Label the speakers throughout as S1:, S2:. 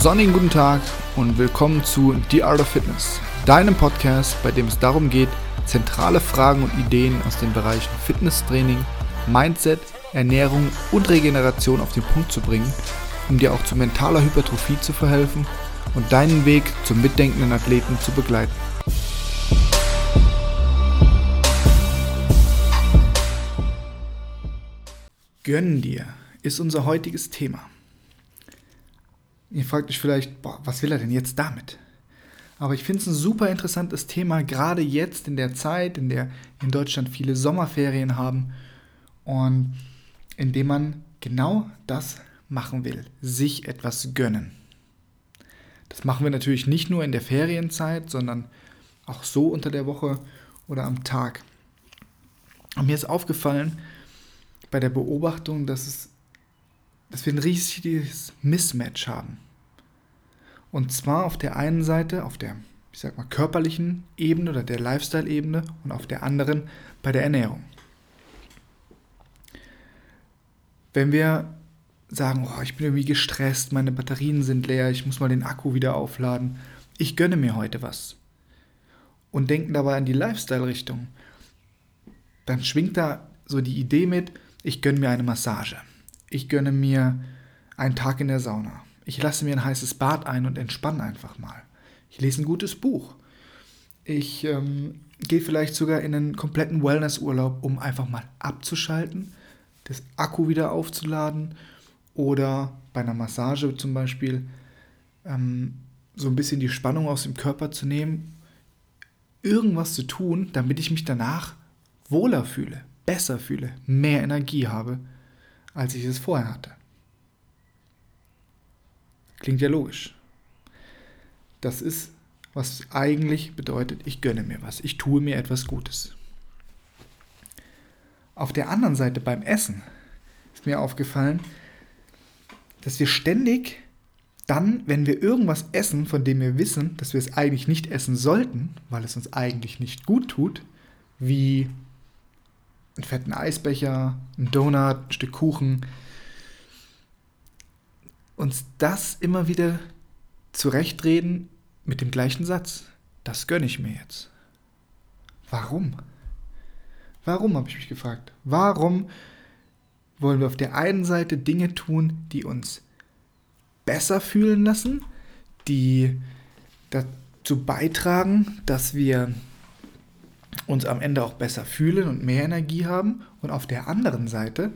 S1: sonnigen guten Tag und willkommen zu The Art of Fitness, deinem Podcast, bei dem es darum geht, zentrale Fragen und Ideen aus den Bereichen Fitnesstraining, Mindset, Ernährung und Regeneration auf den Punkt zu bringen, um dir auch zu mentaler Hypertrophie zu verhelfen und deinen Weg zum mitdenkenden Athleten zu begleiten. Gönn dir ist unser heutiges Thema. Ihr fragt euch vielleicht, boah, was will er denn jetzt damit? Aber ich finde es ein super interessantes Thema, gerade jetzt in der Zeit, in der in Deutschland viele Sommerferien haben und in dem man genau das machen will, sich etwas gönnen. Das machen wir natürlich nicht nur in der Ferienzeit, sondern auch so unter der Woche oder am Tag. Und mir ist aufgefallen bei der Beobachtung, dass es dass wir ein riesiges Mismatch haben. Und zwar auf der einen Seite, auf der, ich sag mal, körperlichen Ebene oder der Lifestyle-Ebene und auf der anderen bei der Ernährung. Wenn wir sagen, oh, ich bin irgendwie gestresst, meine Batterien sind leer, ich muss mal den Akku wieder aufladen, ich gönne mir heute was. Und denken dabei an die Lifestyle-Richtung, dann schwingt da so die Idee mit, ich gönne mir eine Massage ich gönne mir einen Tag in der Sauna. Ich lasse mir ein heißes Bad ein und entspanne einfach mal. Ich lese ein gutes Buch. Ich ähm, gehe vielleicht sogar in einen kompletten Wellnessurlaub, um einfach mal abzuschalten, das Akku wieder aufzuladen oder bei einer Massage zum Beispiel ähm, so ein bisschen die Spannung aus dem Körper zu nehmen, irgendwas zu tun, damit ich mich danach wohler fühle, besser fühle, mehr Energie habe als ich es vorher hatte. Klingt ja logisch. Das ist, was eigentlich bedeutet, ich gönne mir was, ich tue mir etwas Gutes. Auf der anderen Seite beim Essen ist mir aufgefallen, dass wir ständig dann, wenn wir irgendwas essen, von dem wir wissen, dass wir es eigentlich nicht essen sollten, weil es uns eigentlich nicht gut tut, wie einen fetten Eisbecher, einen Donut, ein Stück Kuchen. Uns das immer wieder zurechtreden mit dem gleichen Satz. Das gönne ich mir jetzt. Warum? Warum, habe ich mich gefragt. Warum wollen wir auf der einen Seite Dinge tun, die uns besser fühlen lassen, die dazu beitragen, dass wir uns am Ende auch besser fühlen und mehr Energie haben. Und auf der anderen Seite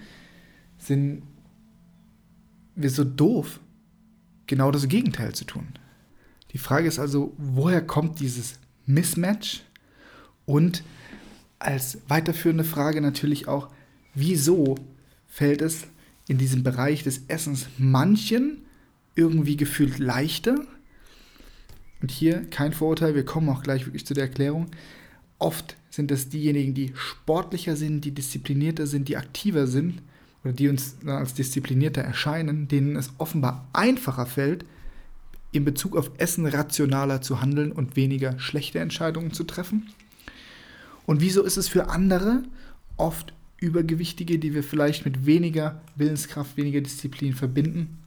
S1: sind wir so doof, genau das Gegenteil zu tun. Die Frage ist also, woher kommt dieses Mismatch? Und als weiterführende Frage natürlich auch, wieso fällt es in diesem Bereich des Essens manchen irgendwie gefühlt leichter? Und hier kein Vorurteil, wir kommen auch gleich wirklich zu der Erklärung. Oft sind es diejenigen, die sportlicher sind, die disziplinierter sind, die aktiver sind oder die uns als disziplinierter erscheinen, denen es offenbar einfacher fällt, in Bezug auf Essen rationaler zu handeln und weniger schlechte Entscheidungen zu treffen. Und wieso ist es für andere, oft Übergewichtige, die wir vielleicht mit weniger Willenskraft, weniger Disziplin verbinden,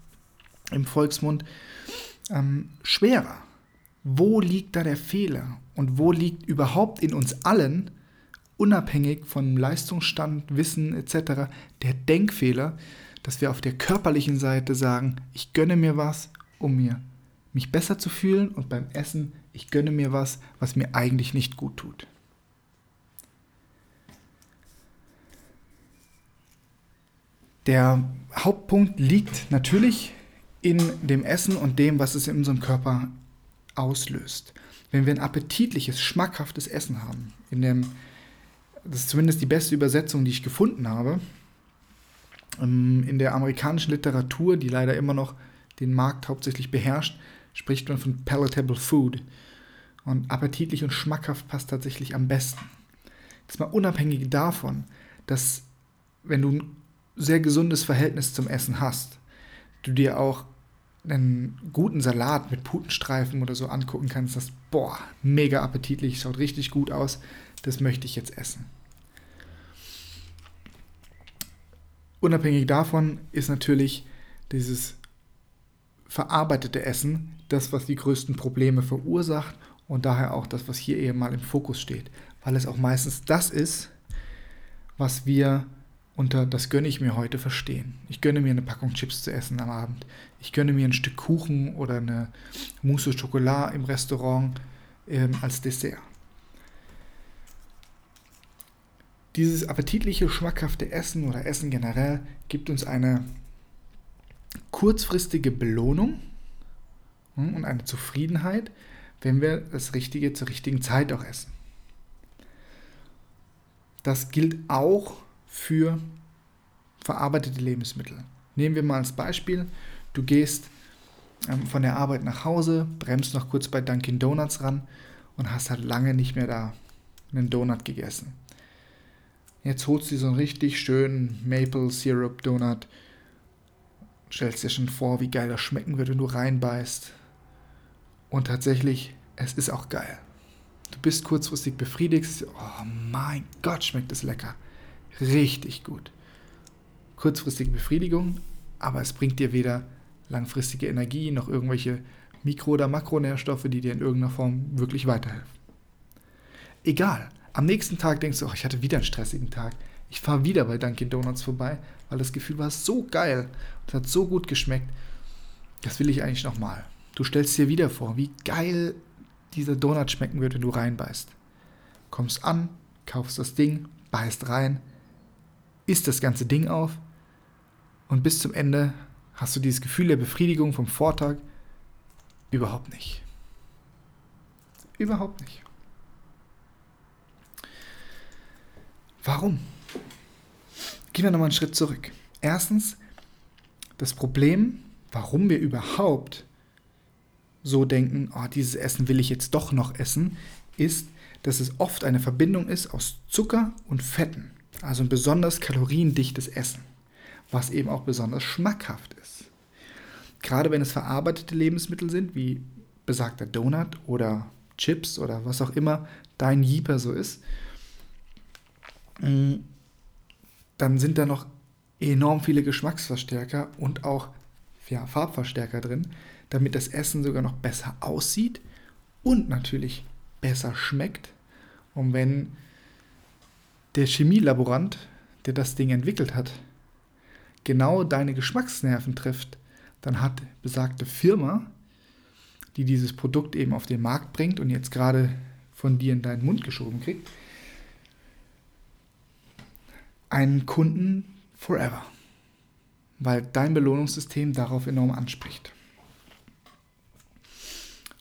S1: im Volksmund, ähm, schwerer? Wo liegt da der Fehler? Und wo liegt überhaupt in uns allen, unabhängig von Leistungsstand, Wissen etc., der Denkfehler, dass wir auf der körperlichen Seite sagen, ich gönne mir was, um mir mich besser zu fühlen und beim Essen, ich gönne mir was, was mir eigentlich nicht gut tut. Der Hauptpunkt liegt natürlich in dem Essen und dem, was es in unserem Körper auslöst wenn wir ein appetitliches, schmackhaftes Essen haben, in dem, das ist zumindest die beste Übersetzung, die ich gefunden habe, ähm, in der amerikanischen Literatur, die leider immer noch den Markt hauptsächlich beherrscht, spricht man von palatable food. Und appetitlich und schmackhaft passt tatsächlich am besten. Jetzt mal unabhängig davon, dass wenn du ein sehr gesundes Verhältnis zum Essen hast, du dir auch einen guten Salat mit Putenstreifen oder so angucken kannst, das, boah, mega appetitlich, schaut richtig gut aus, das möchte ich jetzt essen. Unabhängig davon ist natürlich dieses verarbeitete Essen das, was die größten Probleme verursacht und daher auch das, was hier eben mal im Fokus steht, weil es auch meistens das ist, was wir unter das gönne ich mir heute verstehen. Ich gönne mir eine Packung Chips zu essen am Abend. Ich gönne mir ein Stück Kuchen oder eine Mousse au Chocolat im Restaurant ähm, als Dessert. Dieses appetitliche, schmackhafte Essen oder Essen generell gibt uns eine kurzfristige Belohnung hm, und eine Zufriedenheit, wenn wir das Richtige zur richtigen Zeit auch essen. Das gilt auch für verarbeitete Lebensmittel. Nehmen wir mal als Beispiel, du gehst ähm, von der Arbeit nach Hause, bremst noch kurz bei Dunkin Donuts ran und hast halt lange nicht mehr da einen Donut gegessen. Jetzt holst du dir so einen richtig schönen Maple Syrup Donut. Stellst dir schon vor, wie geil das schmecken wird, wenn du reinbeißt. Und tatsächlich, es ist auch geil. Du bist kurzfristig befriedigt. Oh mein Gott, schmeckt es lecker. Richtig gut. Kurzfristige Befriedigung, aber es bringt dir weder langfristige Energie noch irgendwelche Mikro- oder Makronährstoffe, die dir in irgendeiner Form wirklich weiterhelfen. Egal, am nächsten Tag denkst du, oh, ich hatte wieder einen stressigen Tag. Ich fahre wieder bei Dunkin' Donuts vorbei, weil das Gefühl war so geil und hat so gut geschmeckt. Das will ich eigentlich nochmal. Du stellst dir wieder vor, wie geil dieser Donut schmecken wird, wenn du reinbeißt. Kommst an, kaufst das Ding, beißt rein, isst das ganze Ding auf und bis zum Ende hast du dieses Gefühl der Befriedigung vom Vortag überhaupt nicht. Überhaupt nicht. Warum? Gehen wir nochmal einen Schritt zurück. Erstens, das Problem, warum wir überhaupt so denken, oh, dieses Essen will ich jetzt doch noch essen, ist, dass es oft eine Verbindung ist aus Zucker und Fetten. Also ein besonders kaloriendichtes Essen, was eben auch besonders schmackhaft ist. Gerade wenn es verarbeitete Lebensmittel sind, wie besagter Donut oder Chips oder was auch immer dein Jeeper so ist, Mm, dann sind da noch enorm viele Geschmacksverstärker und auch ja, Farbverstärker drin, damit das Essen sogar noch besser aussieht und natürlich besser schmeckt. Und wenn der Chemielaborant, der das Ding entwickelt hat, genau deine Geschmacksnerven trifft, dann hat besagte Firma, die dieses Produkt eben auf den Markt bringt und jetzt gerade von dir in deinen Mund geschoben kriegt, einen Kunden forever, weil dein Belohnungssystem darauf enorm anspricht.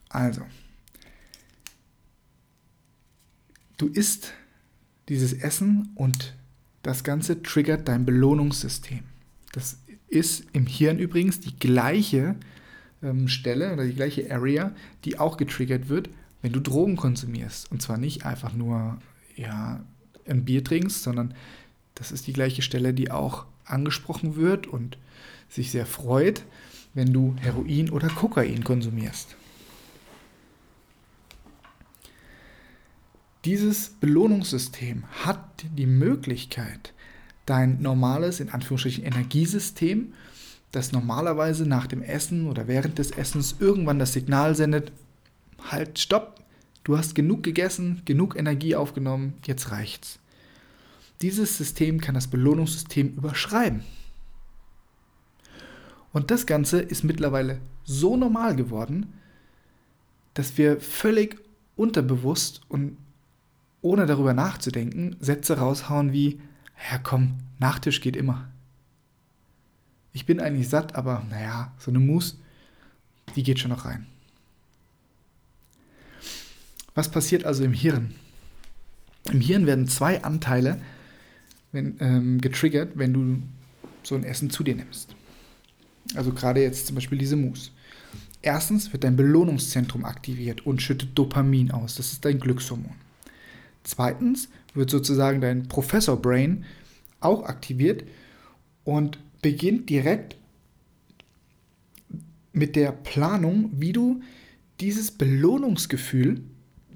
S1: Also, du isst dieses Essen und das Ganze triggert dein Belohnungssystem. Das ist im Hirn übrigens die gleiche ähm, Stelle oder die gleiche Area, die auch getriggert wird, wenn du Drogen konsumierst. Und zwar nicht einfach nur ja, ein Bier trinkst, sondern das ist die gleiche Stelle, die auch angesprochen wird und sich sehr freut, wenn du Heroin oder Kokain konsumierst. Dieses Belohnungssystem hat die Möglichkeit, dein normales, in Anführungsstrichen, Energiesystem, das normalerweise nach dem Essen oder während des Essens irgendwann das Signal sendet, halt, stopp, du hast genug gegessen, genug Energie aufgenommen, jetzt reicht's. Dieses System kann das Belohnungssystem überschreiben. Und das Ganze ist mittlerweile so normal geworden, dass wir völlig unterbewusst und ohne darüber nachzudenken Sätze raushauen wie, ja komm, Nachtisch geht immer. Ich bin eigentlich satt, aber naja, so eine Mousse, die geht schon noch rein. Was passiert also im Hirn? Im Hirn werden zwei Anteile wenn, ähm, getriggert, wenn du so ein Essen zu dir nimmst. Also gerade jetzt zum Beispiel diese Mousse. Erstens wird dein Belohnungszentrum aktiviert und schüttet Dopamin aus. Das ist dein Glückshormon. Zweitens wird sozusagen dein Professor Brain auch aktiviert und beginnt direkt mit der Planung, wie du dieses Belohnungsgefühl,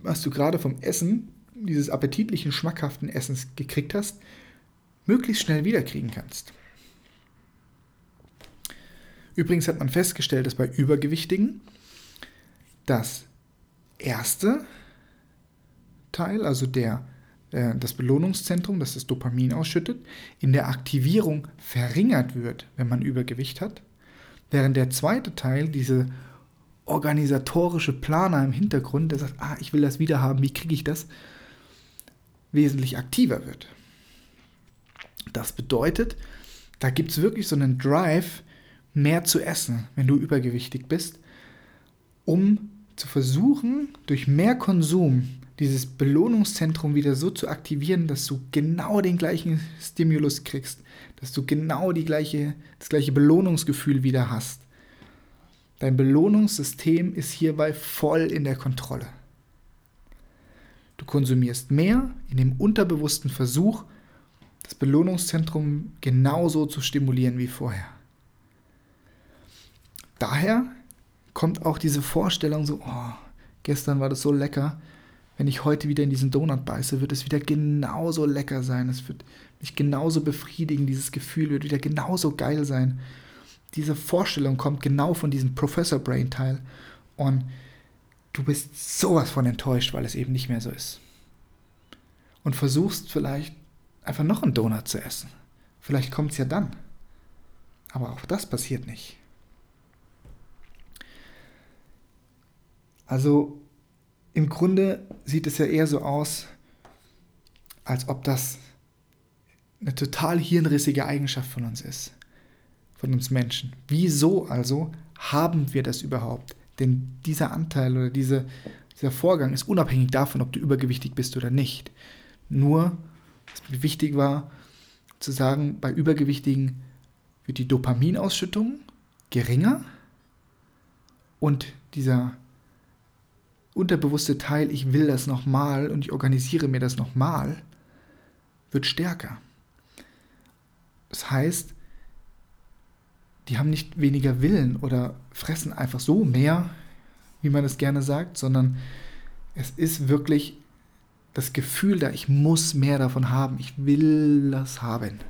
S1: was du gerade vom Essen, dieses appetitlichen, schmackhaften Essens gekriegt hast, möglichst schnell wiederkriegen kannst. Übrigens hat man festgestellt, dass bei Übergewichtigen das erste Teil, also der, äh, das Belohnungszentrum, das das Dopamin ausschüttet, in der Aktivierung verringert wird, wenn man Übergewicht hat, während der zweite Teil, diese organisatorische Planer im Hintergrund, der sagt, ah, ich will das wieder haben, wie kriege ich das, wesentlich aktiver wird. Das bedeutet, da gibt es wirklich so einen Drive, mehr zu essen, wenn du übergewichtig bist, um zu versuchen, durch mehr Konsum dieses Belohnungszentrum wieder so zu aktivieren, dass du genau den gleichen Stimulus kriegst, dass du genau die gleiche, das gleiche Belohnungsgefühl wieder hast. Dein Belohnungssystem ist hierbei voll in der Kontrolle. Du konsumierst mehr in dem unterbewussten Versuch, das Belohnungszentrum genauso zu stimulieren wie vorher. Daher kommt auch diese Vorstellung so, oh, gestern war das so lecker, wenn ich heute wieder in diesen Donut beiße, wird es wieder genauso lecker sein, es wird mich genauso befriedigen, dieses Gefühl wird wieder genauso geil sein. Diese Vorstellung kommt genau von diesem Professor Brain Teil und du bist sowas von enttäuscht, weil es eben nicht mehr so ist. Und versuchst vielleicht einfach noch einen Donut zu essen. Vielleicht kommt es ja dann. Aber auch das passiert nicht. Also im Grunde sieht es ja eher so aus, als ob das eine total hirnrissige Eigenschaft von uns ist, von uns Menschen. Wieso also haben wir das überhaupt? Denn dieser Anteil oder diese, dieser Vorgang ist unabhängig davon, ob du übergewichtig bist oder nicht. Nur was mir wichtig war, zu sagen, bei Übergewichtigen wird die Dopaminausschüttung geringer und dieser unterbewusste Teil, ich will das nochmal und ich organisiere mir das nochmal, wird stärker. Das heißt, die haben nicht weniger Willen oder fressen einfach so mehr, wie man es gerne sagt, sondern es ist wirklich das Gefühl da, ich muss mehr davon haben, ich will das haben.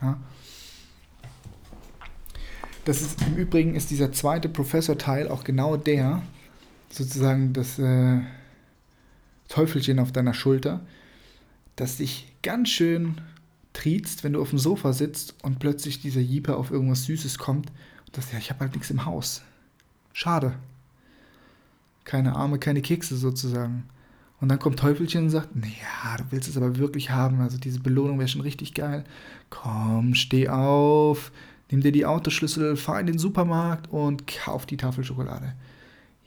S1: Ja. Das ist im Übrigen ist dieser zweite Professor-Teil auch genau der, sozusagen das äh, Teufelchen auf deiner Schulter, das dich ganz schön triezt, wenn du auf dem Sofa sitzt und plötzlich dieser Jeeper auf irgendwas Süßes kommt und das ja, ich habe halt nichts im Haus. Schade. Keine Arme, keine Kekse sozusagen. Und dann kommt Teufelchen und sagt, naja, du willst es aber wirklich haben, also diese Belohnung wäre schon richtig geil. Komm, steh auf, nimm dir die Autoschlüssel, fahr in den Supermarkt und kauf die Tafel Schokolade.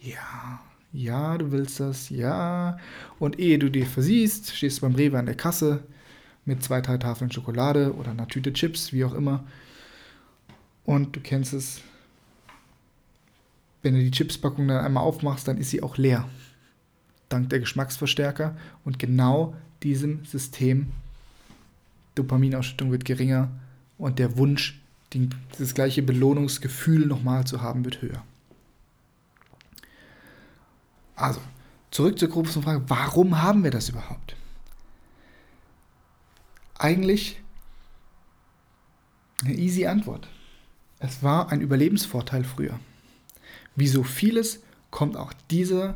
S1: Ja, ja, du willst das, ja. Und ehe du dir versiehst, stehst du beim Rewe an der Kasse mit zwei, drei Tafeln Schokolade oder einer Tüte Chips, wie auch immer. Und du kennst es, wenn du die Chipspackung dann einmal aufmachst, dann ist sie auch leer dank der Geschmacksverstärker und genau diesem System Dopaminausschüttung wird geringer und der Wunsch, das gleiche Belohnungsgefühl nochmal zu haben, wird höher. Also, zurück zur großen Frage, warum haben wir das überhaupt? Eigentlich eine easy Antwort. Es war ein Überlebensvorteil früher. Wie so vieles kommt auch dieser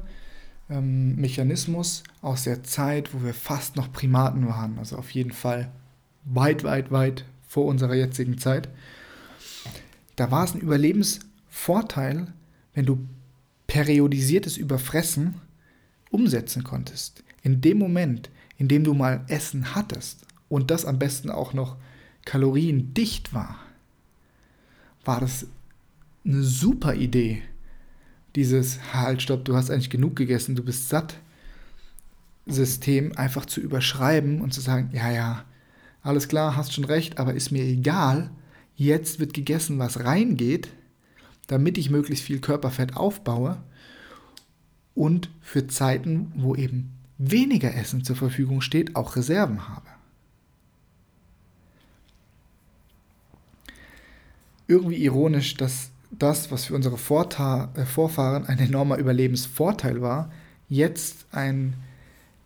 S1: ähm, Mechanismus aus der Zeit, wo wir fast noch Primaten waren. Also auf jeden Fall weit, weit, weit vor unserer jetzigen Zeit. Da war es ein Überlebensvorteil, wenn du periodisiertes Überfressen umsetzen konntest. In dem Moment, in dem du mal Essen hattest und das am besten auch noch kaloriendicht war, war das eine super Idee, dieses Halt, stopp, du hast eigentlich genug gegessen, du bist satt System einfach zu überschreiben und zu sagen, ja, ja, alles klar, hast schon recht, aber ist mir egal, jetzt wird gegessen, was reingeht, damit ich möglichst viel Körperfett aufbaue und für Zeiten, wo eben weniger Essen zur Verfügung steht, auch Reserven habe. Irgendwie ironisch, dass das, was für unsere Vorta äh, Vorfahren ein enormer Überlebensvorteil war, jetzt ein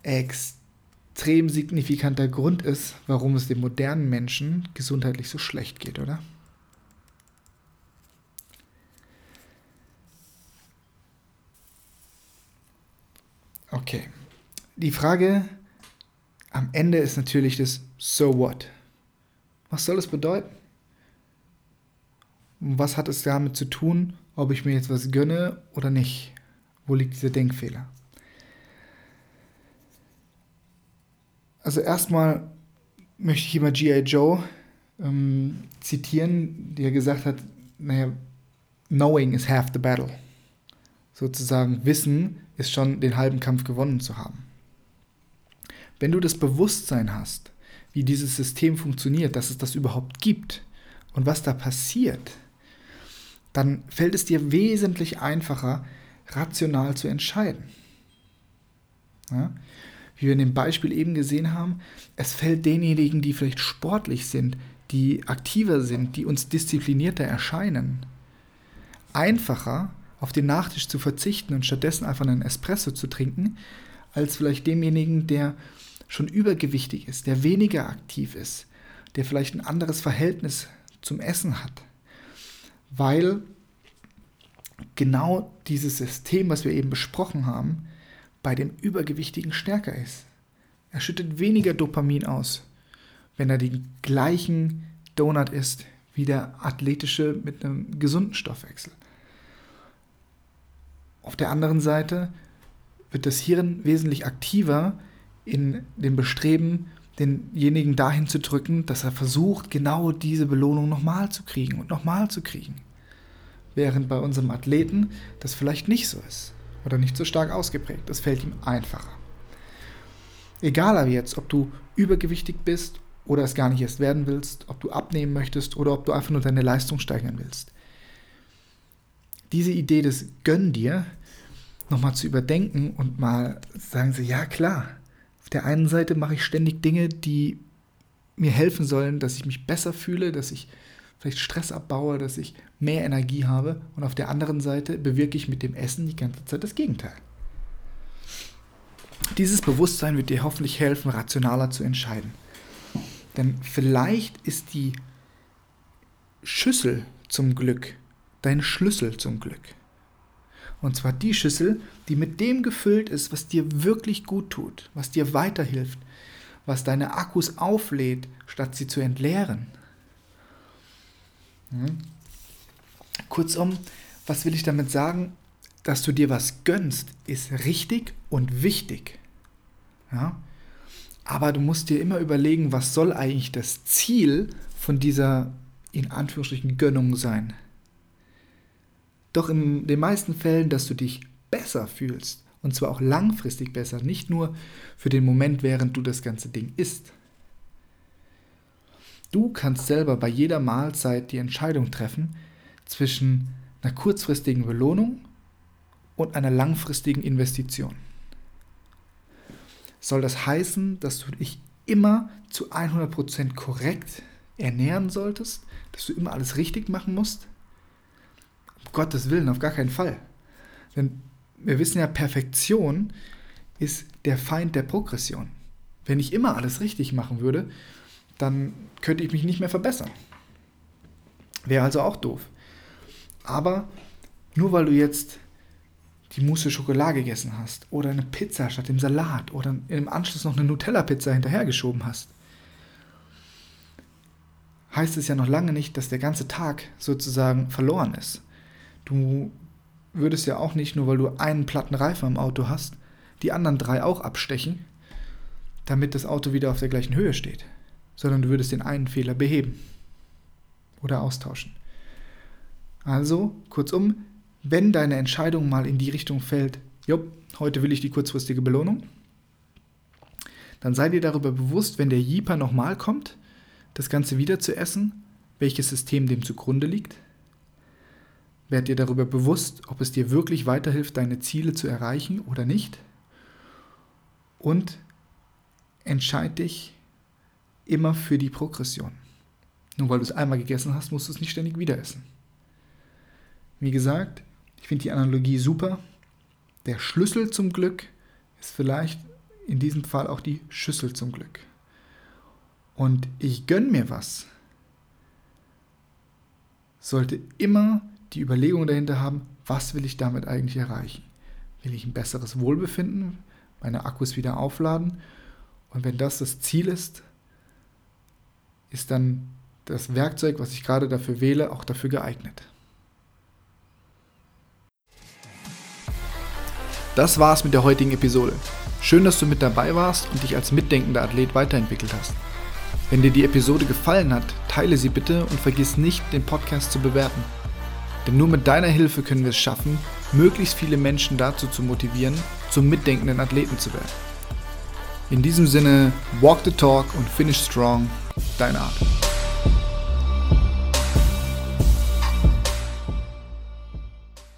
S1: extrem signifikanter Grund ist, warum es dem modernen Menschen gesundheitlich so schlecht geht, oder? Okay. Die Frage am Ende ist natürlich das So what? Was soll es bedeuten? was hat es damit zu tun, ob ich mir jetzt was gönne oder nicht? Wo liegt dieser Denkfehler? Also erstmal möchte ich immer G.I. Joe ähm, zitieren, der gesagt hat, naja, knowing is half the battle. Sozusagen Wissen ist schon den halben Kampf gewonnen zu haben. Wenn du das Bewusstsein hast, wie dieses System funktioniert, dass es das überhaupt gibt und was da passiert, dann fällt es dir wesentlich einfacher, rational zu entscheiden. Ja? Wie wir in dem Beispiel eben gesehen haben, es fällt denjenigen, die vielleicht sportlich sind, die aktiver sind, die uns disziplinierter erscheinen, einfacher auf den Nachtisch zu verzichten und stattdessen einfach einen Espresso zu trinken, als vielleicht demjenigen, der schon übergewichtig ist, der weniger aktiv ist, der vielleicht ein anderes Verhältnis zum Essen hat. Weil genau dieses System, was wir eben besprochen haben, bei dem Übergewichtigen stärker ist. Er schüttet weniger Dopamin aus, wenn er den gleichen Donut isst wie der athletische mit einem gesunden Stoffwechsel. Auf der anderen Seite wird das Hirn wesentlich aktiver in dem Bestreben, denjenigen dahin zu drücken, dass er versucht, genau diese Belohnung nochmal zu kriegen und nochmal zu kriegen. Während bei unserem Athleten das vielleicht nicht so ist oder nicht so stark ausgeprägt. Das fällt ihm einfacher. Egal aber jetzt, ob du übergewichtig bist oder es gar nicht erst werden willst, ob du abnehmen möchtest oder ob du einfach nur deine Leistung steigern willst. Diese Idee des Gönn dir nochmal zu überdenken und mal sagen sie, ja klar, auf der einen Seite mache ich ständig Dinge, die mir helfen sollen, dass ich mich besser fühle, dass ich vielleicht Stress abbaue, dass ich mehr Energie habe und auf der anderen Seite bewirke ich mit dem Essen die ganze Zeit das Gegenteil. Dieses Bewusstsein wird dir hoffentlich helfen, rationaler zu entscheiden. Denn vielleicht ist die Schüssel zum Glück dein Schlüssel zum Glück. Und zwar die Schüssel, die mit dem gefüllt ist, was dir wirklich gut tut, was dir weiterhilft, was deine Akkus auflädt, statt sie zu entleeren. Hm? Kurzum, was will ich damit sagen? Dass du dir was gönnst, ist richtig und wichtig. Ja? Aber du musst dir immer überlegen, was soll eigentlich das Ziel von dieser in Anführungsstrichen Gönnung sein. Doch in den meisten Fällen, dass du dich besser fühlst. Und zwar auch langfristig besser, nicht nur für den Moment, während du das ganze Ding isst. Du kannst selber bei jeder Mahlzeit die Entscheidung treffen zwischen einer kurzfristigen Belohnung und einer langfristigen Investition soll das heißen, dass du dich immer zu 100% korrekt ernähren solltest, dass du immer alles richtig machen musst? Gottes Willen, auf gar keinen Fall. Denn wir wissen ja, Perfektion ist der Feind der Progression. Wenn ich immer alles richtig machen würde, dann könnte ich mich nicht mehr verbessern. Wäre also auch doof. Aber nur weil du jetzt die Mousse Schokolade gegessen hast oder eine Pizza statt dem Salat oder im Anschluss noch eine Nutella-Pizza hinterhergeschoben hast, heißt es ja noch lange nicht, dass der ganze Tag sozusagen verloren ist. Du würdest ja auch nicht, nur weil du einen platten Reifen im Auto hast, die anderen drei auch abstechen, damit das Auto wieder auf der gleichen Höhe steht, sondern du würdest den einen Fehler beheben oder austauschen. Also, kurzum, wenn deine Entscheidung mal in die Richtung fällt, jo, heute will ich die kurzfristige Belohnung, dann sei dir darüber bewusst, wenn der Jeeper nochmal kommt, das Ganze wieder zu essen, welches System dem zugrunde liegt. Werd dir darüber bewusst, ob es dir wirklich weiterhilft, deine Ziele zu erreichen oder nicht. Und entscheid dich immer für die Progression. Nur weil du es einmal gegessen hast, musst du es nicht ständig wieder essen. Wie gesagt, ich finde die Analogie super. Der Schlüssel zum Glück ist vielleicht in diesem Fall auch die Schüssel zum Glück. Und ich gönne mir was. Sollte immer die Überlegung dahinter haben, was will ich damit eigentlich erreichen? Will ich ein besseres Wohlbefinden? meine Akkus wieder aufladen. Und wenn das das Ziel ist, ist dann das Werkzeug, was ich gerade dafür wähle, auch dafür geeignet. Das war's mit der heutigen Episode. Schön, dass du mit dabei warst und dich als mitdenkender Athlet weiterentwickelt hast. Wenn dir die Episode gefallen hat, teile sie bitte und vergiss nicht, den Podcast zu bewerten. Denn nur mit deiner Hilfe können wir es schaffen, möglichst viele Menschen dazu zu motivieren, zum mitdenkenden Athleten zu werden. In diesem Sinne, walk the talk und finish strong, dein Art.